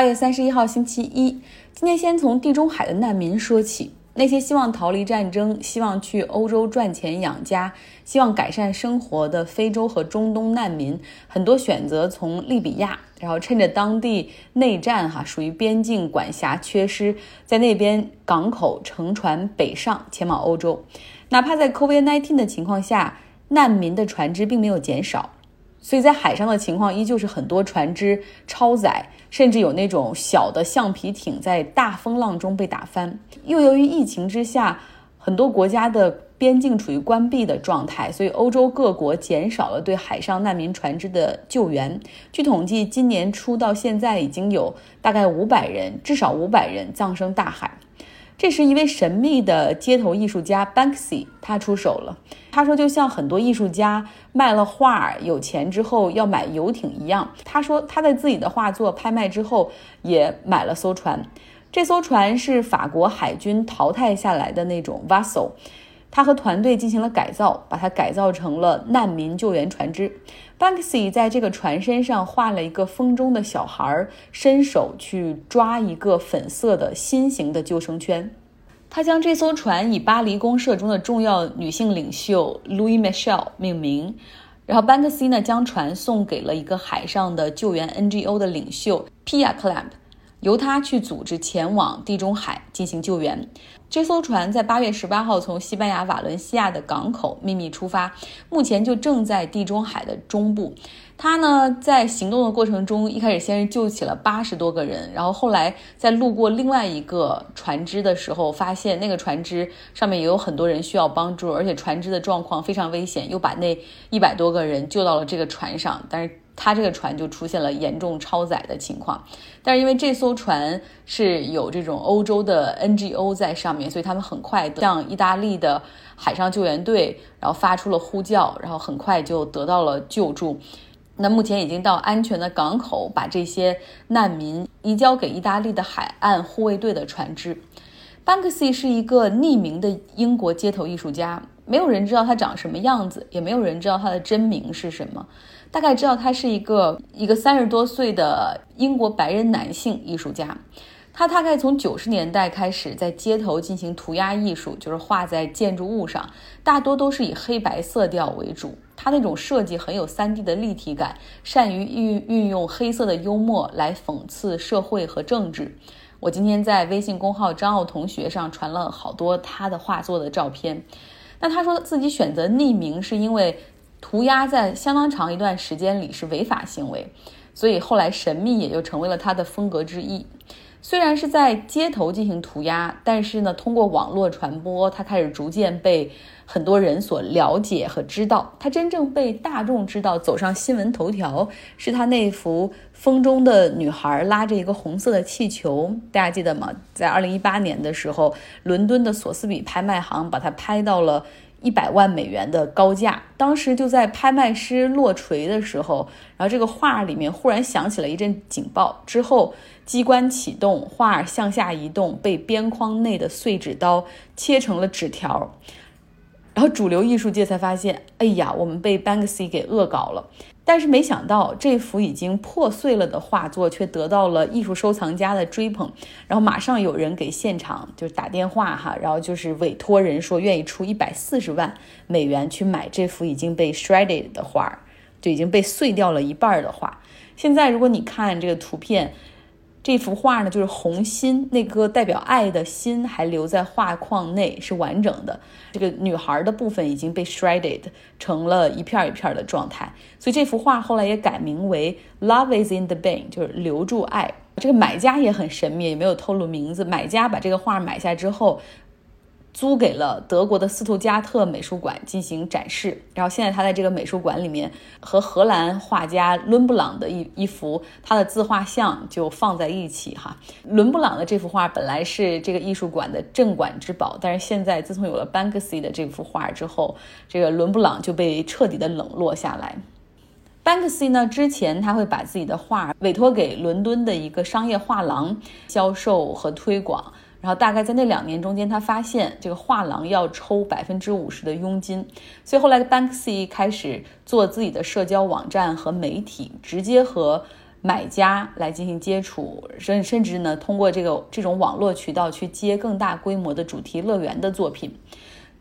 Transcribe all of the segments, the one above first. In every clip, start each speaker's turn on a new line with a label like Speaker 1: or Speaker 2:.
Speaker 1: 八月三十一号，星期一。今天先从地中海的难民说起。那些希望逃离战争、希望去欧洲赚钱养家、希望改善生活的非洲和中东难民，很多选择从利比亚，然后趁着当地内战哈，属于边境管辖缺失，在那边港口乘船北上，前往欧洲。哪怕在 COVID-19 的情况下，难民的船只并没有减少。所以在海上的情况依旧是很多船只超载，甚至有那种小的橡皮艇在大风浪中被打翻。又由于疫情之下，很多国家的边境处于关闭的状态，所以欧洲各国减少了对海上难民船只的救援。据统计，今年初到现在已经有大概五百人，至少五百人葬身大海。这时，一位神秘的街头艺术家 Banksy 他出手了。他说，就像很多艺术家卖了画有钱之后要买游艇一样。他说，他在自己的画作拍卖之后也买了艘船。这艘船是法国海军淘汰下来的那种 vessel。他和团队进行了改造，把它改造成了难民救援船只。Banksy 在这个船身上画了一个风中的小孩，伸手去抓一个粉色的心形的救生圈。他将这艘船以巴黎公社中的重要女性领袖 Louis Michel 命名。然后 Banksy 呢，将船送给了一个海上的救援 NGO 的领袖 Pia Clamp。由他去组织前往地中海进行救援。这艘船在八月十八号从西班牙瓦伦西亚的港口秘密出发，目前就正在地中海的中部。他呢，在行动的过程中，一开始先是救起了八十多个人，然后后来在路过另外一个船只的时候，发现那个船只上面也有很多人需要帮助，而且船只的状况非常危险，又把那一百多个人救到了这个船上，但是。他这个船就出现了严重超载的情况，但是因为这艘船是有这种欧洲的 NGO 在上面，所以他们很快向意大利的海上救援队，然后发出了呼叫，然后很快就得到了救助。那目前已经到安全的港口，把这些难民移交给意大利的海岸护卫队的船只。Banksy 是一个匿名的英国街头艺术家，没有人知道他长什么样子，也没有人知道他的真名是什么。大概知道他是一个一个三十多岁的英国白人男性艺术家，他大概从九十年代开始在街头进行涂鸦艺术，就是画在建筑物上，大多都是以黑白色调为主。他那种设计很有三 D 的立体感，善于运运用黑色的幽默来讽刺社会和政治。我今天在微信公号张奥同学上传了好多他的画作的照片。那他说自己选择匿名是因为。涂鸦在相当长一段时间里是违法行为，所以后来神秘也就成为了他的风格之一。虽然是在街头进行涂鸦，但是呢，通过网络传播，他开始逐渐被很多人所了解和知道。他真正被大众知道、走上新闻头条，是他那幅风中的女孩拉着一个红色的气球，大家记得吗？在二零一八年的时候，伦敦的索斯比拍卖行把它拍到了。一百万美元的高价，当时就在拍卖师落锤的时候，然后这个画里面忽然响起了一阵警报，之后机关启动，画向下移动，被边框内的碎纸刀切成了纸条，然后主流艺术界才发现，哎呀，我们被 Banksy 给恶搞了。但是没想到，这幅已经破碎了的画作却得到了艺术收藏家的追捧，然后马上有人给现场就是打电话哈，然后就是委托人说愿意出一百四十万美元去买这幅已经被 shredded 的画，就已经被碎掉了一半的画。现在如果你看这个图片。这幅画呢，就是红心，那颗代表爱的心还留在画框内，是完整的。这个女孩的部分已经被 shredded 成了一片一片的状态，所以这幅画后来也改名为 Love is in the Bin，就是留住爱。这个买家也很神秘，也没有透露名字。买家把这个画买下之后。租给了德国的斯图加特美术馆进行展示，然后现在他在这个美术馆里面和荷兰画家伦布朗的一一幅他的自画像就放在一起哈。伦布朗的这幅画本来是这个艺术馆的镇馆之宝，但是现在自从有了 Banksy 的这幅画之后，这个伦布朗就被彻底的冷落下来。Banksy 呢，之前他会把自己的画委托给伦敦的一个商业画廊销售和推广。然后大概在那两年中间，他发现这个画廊要抽百分之五十的佣金，所以后来 Banksy 开始做自己的社交网站和媒体，直接和买家来进行接触，甚甚至呢，通过这个这种网络渠道去接更大规模的主题乐园的作品。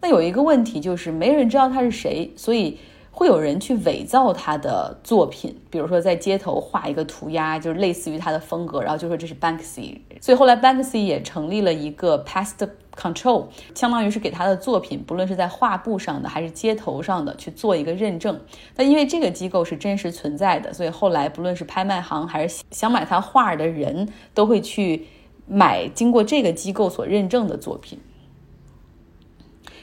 Speaker 1: 那有一个问题就是，没人知道他是谁，所以。会有人去伪造他的作品，比如说在街头画一个涂鸦，就是类似于他的风格，然后就说这是 Banksy。所以后来 Banksy 也成立了一个 Pest Control，相当于是给他的作品，不论是在画布上的还是街头上的，去做一个认证。但因为这个机构是真实存在的，所以后来不论是拍卖行还是想买他画的人，都会去买经过这个机构所认证的作品。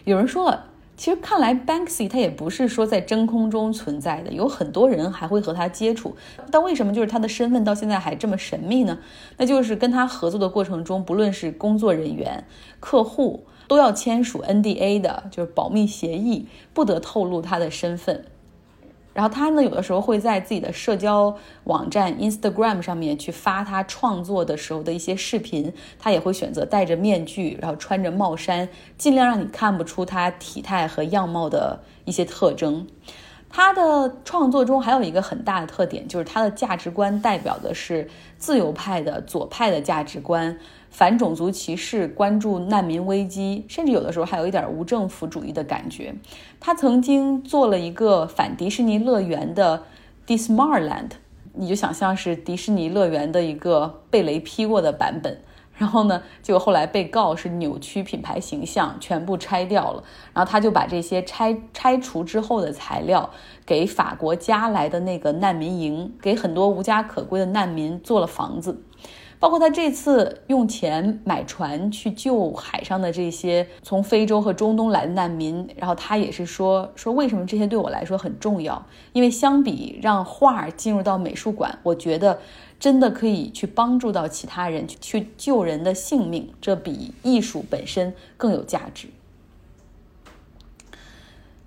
Speaker 1: 有人说了。其实看来，Banksy 他也不是说在真空中存在的，有很多人还会和他接触。但为什么就是他的身份到现在还这么神秘呢？那就是跟他合作的过程中，不论是工作人员、客户，都要签署 NDA 的，就是保密协议，不得透露他的身份。然后他呢，有的时候会在自己的社交网站 Instagram 上面去发他创作的时候的一些视频。他也会选择戴着面具，然后穿着帽衫，尽量让你看不出他体态和样貌的一些特征。他的创作中还有一个很大的特点，就是他的价值观代表的是自由派的左派的价值观。反种族歧视，关注难民危机，甚至有的时候还有一点无政府主义的感觉。他曾经做了一个反迪士尼乐园的 Disneyland，你就想象是迪士尼乐园的一个被雷劈过的版本。然后呢，就后来被告是扭曲品牌形象，全部拆掉了。然后他就把这些拆拆除之后的材料给法国加来的那个难民营，给很多无家可归的难民做了房子。包括他这次用钱买船去救海上的这些从非洲和中东来的难民，然后他也是说说为什么这些对我来说很重要？因为相比让画进入到美术馆，我觉得真的可以去帮助到其他人，去救人的性命，这比艺术本身更有价值。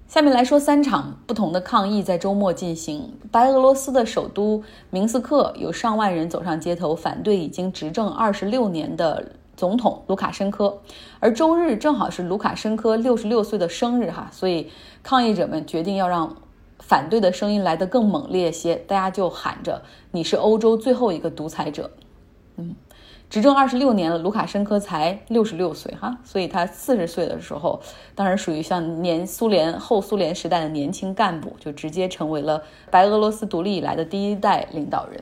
Speaker 1: 下面来说三场不同的抗议在周末进行。白俄罗斯的首都明斯克有上万人走上街头，反对已经执政二十六年的总统卢卡申科。而周日正好是卢卡申科六十六岁的生日，哈，所以抗议者们决定要让反对的声音来得更猛烈些，大家就喊着：“你是欧洲最后一个独裁者。”嗯。执政二十六年了，卢卡申科才六十六岁哈，所以他四十岁的时候，当然属于像年苏联后苏联时代的年轻干部，就直接成为了白俄罗斯独立以来的第一代领导人。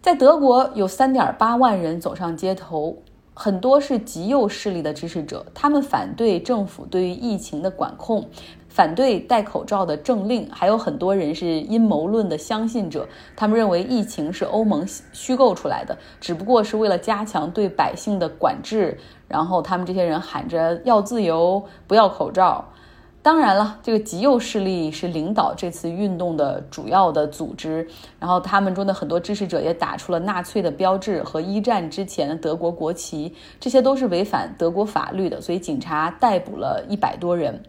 Speaker 1: 在德国，有三点八万人走上街头，很多是极右势力的支持者，他们反对政府对于疫情的管控。反对戴口罩的政令，还有很多人是阴谋论的相信者。他们认为疫情是欧盟虚构出来的，只不过是为了加强对百姓的管制。然后他们这些人喊着要自由，不要口罩。当然了，这个极右势力是领导这次运动的主要的组织。然后他们中的很多支持者也打出了纳粹的标志和一战之前德国国旗，这些都是违反德国法律的。所以警察逮捕了一百多人。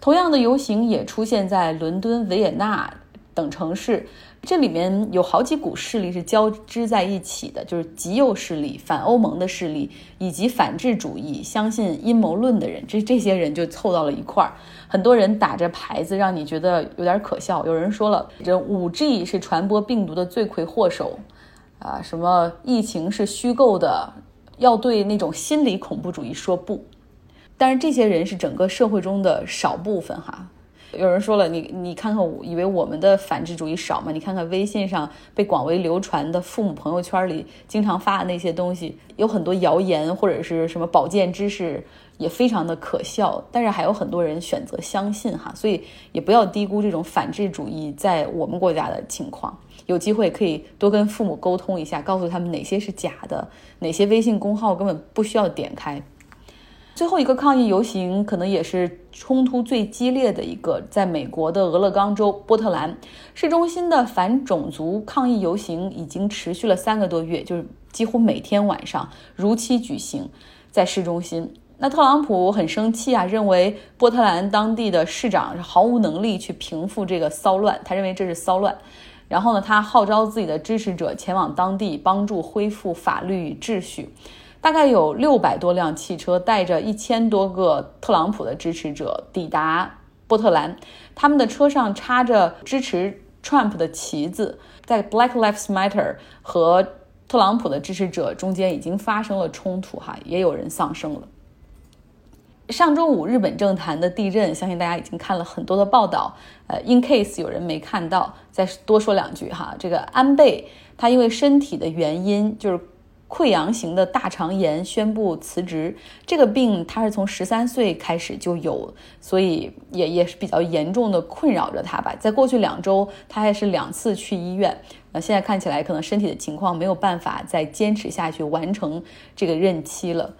Speaker 1: 同样的游行也出现在伦敦、维也纳等城市，这里面有好几股势力是交织在一起的，就是极右势力、反欧盟的势力以及反智主义、相信阴谋论的人，这这些人就凑到了一块儿。很多人打着牌子，让你觉得有点可笑。有人说了，这五 G 是传播病毒的罪魁祸首，啊，什么疫情是虚构的，要对那种心理恐怖主义说不。但是这些人是整个社会中的少部分哈。有人说了，你你看看，以为我们的反智主义少吗？你看看微信上被广为流传的父母朋友圈里经常发的那些东西，有很多谣言或者是什么保健知识，也非常的可笑。但是还有很多人选择相信哈，所以也不要低估这种反智主义在我们国家的情况。有机会可以多跟父母沟通一下，告诉他们哪些是假的，哪些微信公号根本不需要点开。最后一个抗议游行可能也是冲突最激烈的一个，在美国的俄勒冈州波特兰市中心的反种族抗议游行已经持续了三个多月，就是几乎每天晚上如期举行在市中心。那特朗普很生气啊，认为波特兰当地的市长是毫无能力去平复这个骚乱，他认为这是骚乱。然后呢，他号召自己的支持者前往当地帮助恢复法律与秩序。大概有六百多辆汽车带着一千多个特朗普的支持者抵达波特兰，他们的车上插着支持 Trump 的旗子，在 Black Lives Matter 和特朗普的支持者中间已经发生了冲突，哈，也有人丧生了。上周五日本政坛的地震，相信大家已经看了很多的报道。呃，in case 有人没看到，再多说两句哈。这个安倍他因为身体的原因，就是。溃疡型的大肠炎宣布辞职，这个病他是从十三岁开始就有，所以也也是比较严重的困扰着他吧。在过去两周，他还是两次去医院，呃，现在看起来可能身体的情况没有办法再坚持下去，完成这个任期了。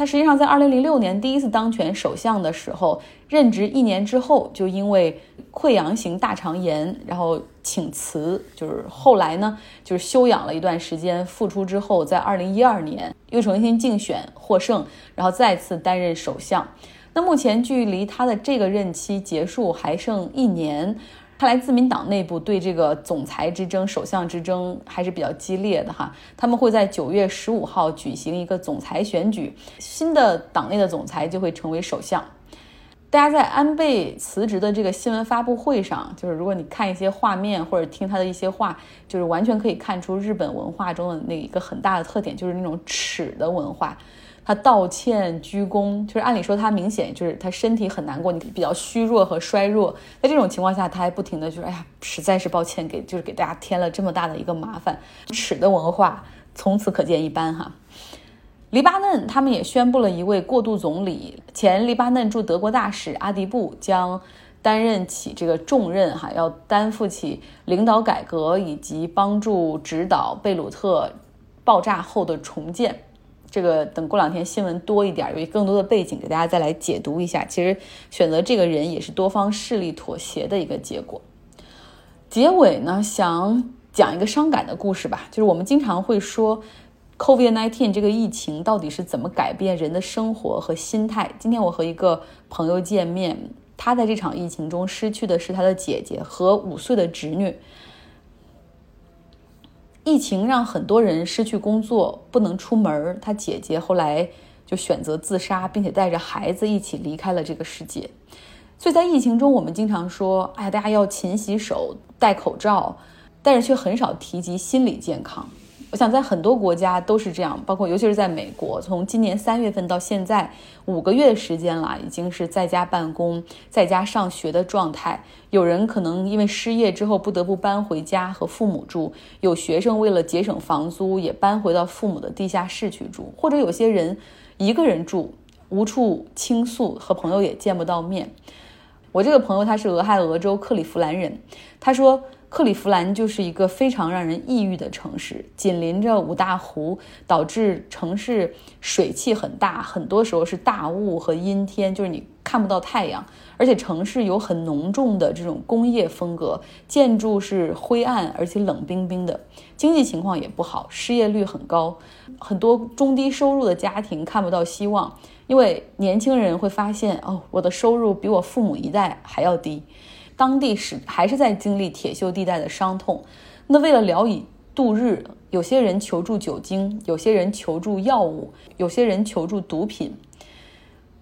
Speaker 1: 他实际上在二零零六年第一次当选首相的时候，任职一年之后就因为溃疡型大肠炎，然后请辞。就是后来呢，就是休养了一段时间，复出之后，在二零一二年又重新竞选获胜，然后再次担任首相。那目前距离他的这个任期结束还剩一年。看来自民党内部对这个总裁之争、首相之争还是比较激烈的哈。他们会在九月十五号举行一个总裁选举，新的党内的总裁就会成为首相。大家在安倍辞职的这个新闻发布会上，就是如果你看一些画面或者听他的一些话，就是完全可以看出日本文化中的那一个很大的特点，就是那种耻的文化。他道歉鞠躬，就是按理说他明显就是他身体很难过，你比较虚弱和衰弱，在这种情况下，他还不停的就是哎呀，实在是抱歉，给就是给大家添了这么大的一个麻烦，耻的文化从此可见一斑哈。黎巴嫩他们也宣布了一位过渡总理，前黎巴嫩驻德国大使阿迪布将担任起这个重任哈，要担负起领导改革以及帮助指导贝鲁特爆炸后的重建。这个等过两天新闻多一点，有更多的背景给大家再来解读一下。其实选择这个人也是多方势力妥协的一个结果。结尾呢，想讲一个伤感的故事吧。就是我们经常会说，COVID-19 这个疫情到底是怎么改变人的生活和心态？今天我和一个朋友见面，他在这场疫情中失去的是他的姐姐和五岁的侄女。疫情让很多人失去工作，不能出门。他姐姐后来就选择自杀，并且带着孩子一起离开了这个世界。所以在疫情中，我们经常说：“哎，大家要勤洗手、戴口罩”，但是却很少提及心理健康。我想在很多国家都是这样，包括尤其是在美国，从今年三月份到现在五个月的时间了，已经是在家办公、在家上学的状态。有人可能因为失业之后不得不搬回家和父母住，有学生为了节省房租也搬回到父母的地下室去住，或者有些人一个人住，无处倾诉，和朋友也见不到面。我这个朋友他是俄亥俄州克利夫兰人，他说。克利夫兰就是一个非常让人抑郁的城市，紧邻着五大湖，导致城市水汽很大，很多时候是大雾和阴天，就是你看不到太阳。而且城市有很浓重的这种工业风格，建筑是灰暗而且冷冰冰的，经济情况也不好，失业率很高，很多中低收入的家庭看不到希望，因为年轻人会发现，哦，我的收入比我父母一代还要低。当地是还是在经历铁锈地带的伤痛，那为了聊以度日，有些人求助酒精，有些人求助药物，有些人求助毒品。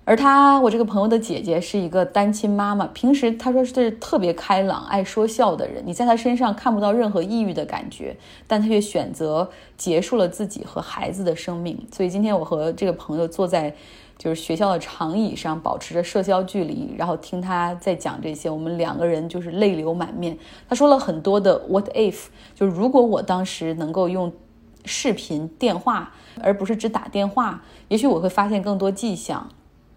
Speaker 1: 而他，我这个朋友的姐姐是一个单亲妈妈，平时她说是特别开朗、爱说笑的人，你在她身上看不到任何抑郁的感觉，但她却选择结束了自己和孩子的生命。所以今天我和这个朋友坐在。就是学校的长椅上，保持着社交距离，然后听他在讲这些，我们两个人就是泪流满面。他说了很多的 “what if”，就是如果我当时能够用视频电话，而不是只打电话，也许我会发现更多迹象。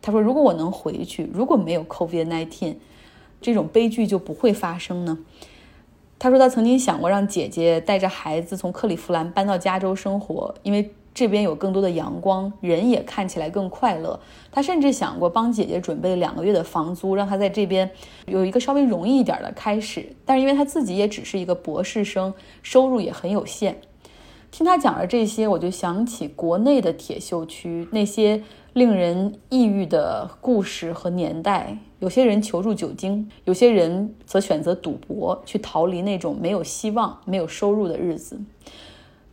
Speaker 1: 他说，如果我能回去，如果没有 COVID-19，这种悲剧就不会发生呢。他说，他曾经想过让姐姐带着孩子从克利夫兰搬到加州生活，因为。这边有更多的阳光，人也看起来更快乐。他甚至想过帮姐姐准备两个月的房租，让她在这边有一个稍微容易一点的开始。但是因为他自己也只是一个博士生，收入也很有限。听他讲了这些，我就想起国内的铁锈区那些令人抑郁的故事和年代。有些人求助酒精，有些人则选择赌博，去逃离那种没有希望、没有收入的日子。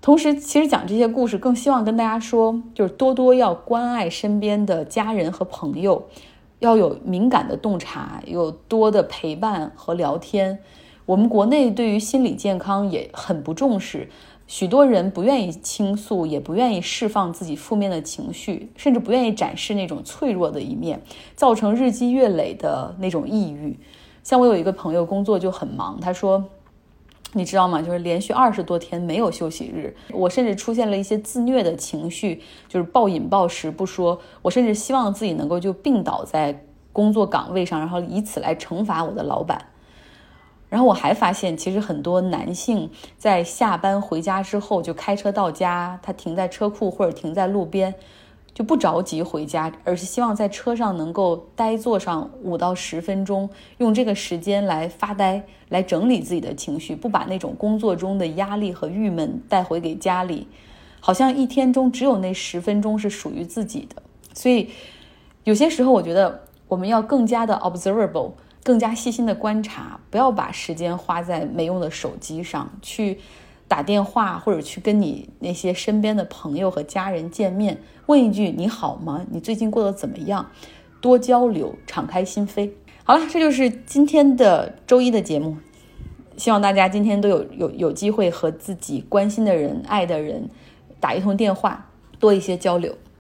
Speaker 1: 同时，其实讲这些故事，更希望跟大家说，就是多多要关爱身边的家人和朋友，要有敏感的洞察，有多的陪伴和聊天。我们国内对于心理健康也很不重视，许多人不愿意倾诉，也不愿意释放自己负面的情绪，甚至不愿意展示那种脆弱的一面，造成日积月累的那种抑郁。像我有一个朋友，工作就很忙，他说。你知道吗？就是连续二十多天没有休息日，我甚至出现了一些自虐的情绪，就是暴饮暴食不说，我甚至希望自己能够就病倒在工作岗位上，然后以此来惩罚我的老板。然后我还发现，其实很多男性在下班回家之后就开车到家，他停在车库或者停在路边。就不着急回家，而是希望在车上能够呆坐上五到十分钟，用这个时间来发呆，来整理自己的情绪，不把那种工作中的压力和郁闷带回给家里，好像一天中只有那十分钟是属于自己的。所以，有些时候我觉得我们要更加的 observable，更加细心的观察，不要把时间花在没用的手机上去。打电话或者去跟你那些身边的朋友和家人见面，问一句你好吗？你最近过得怎么样？多交流，敞开心扉。好了，这就是今天的周一的节目。希望大家今天都有有有机会和自己关心的人、爱的人打一通电话，多一些交流。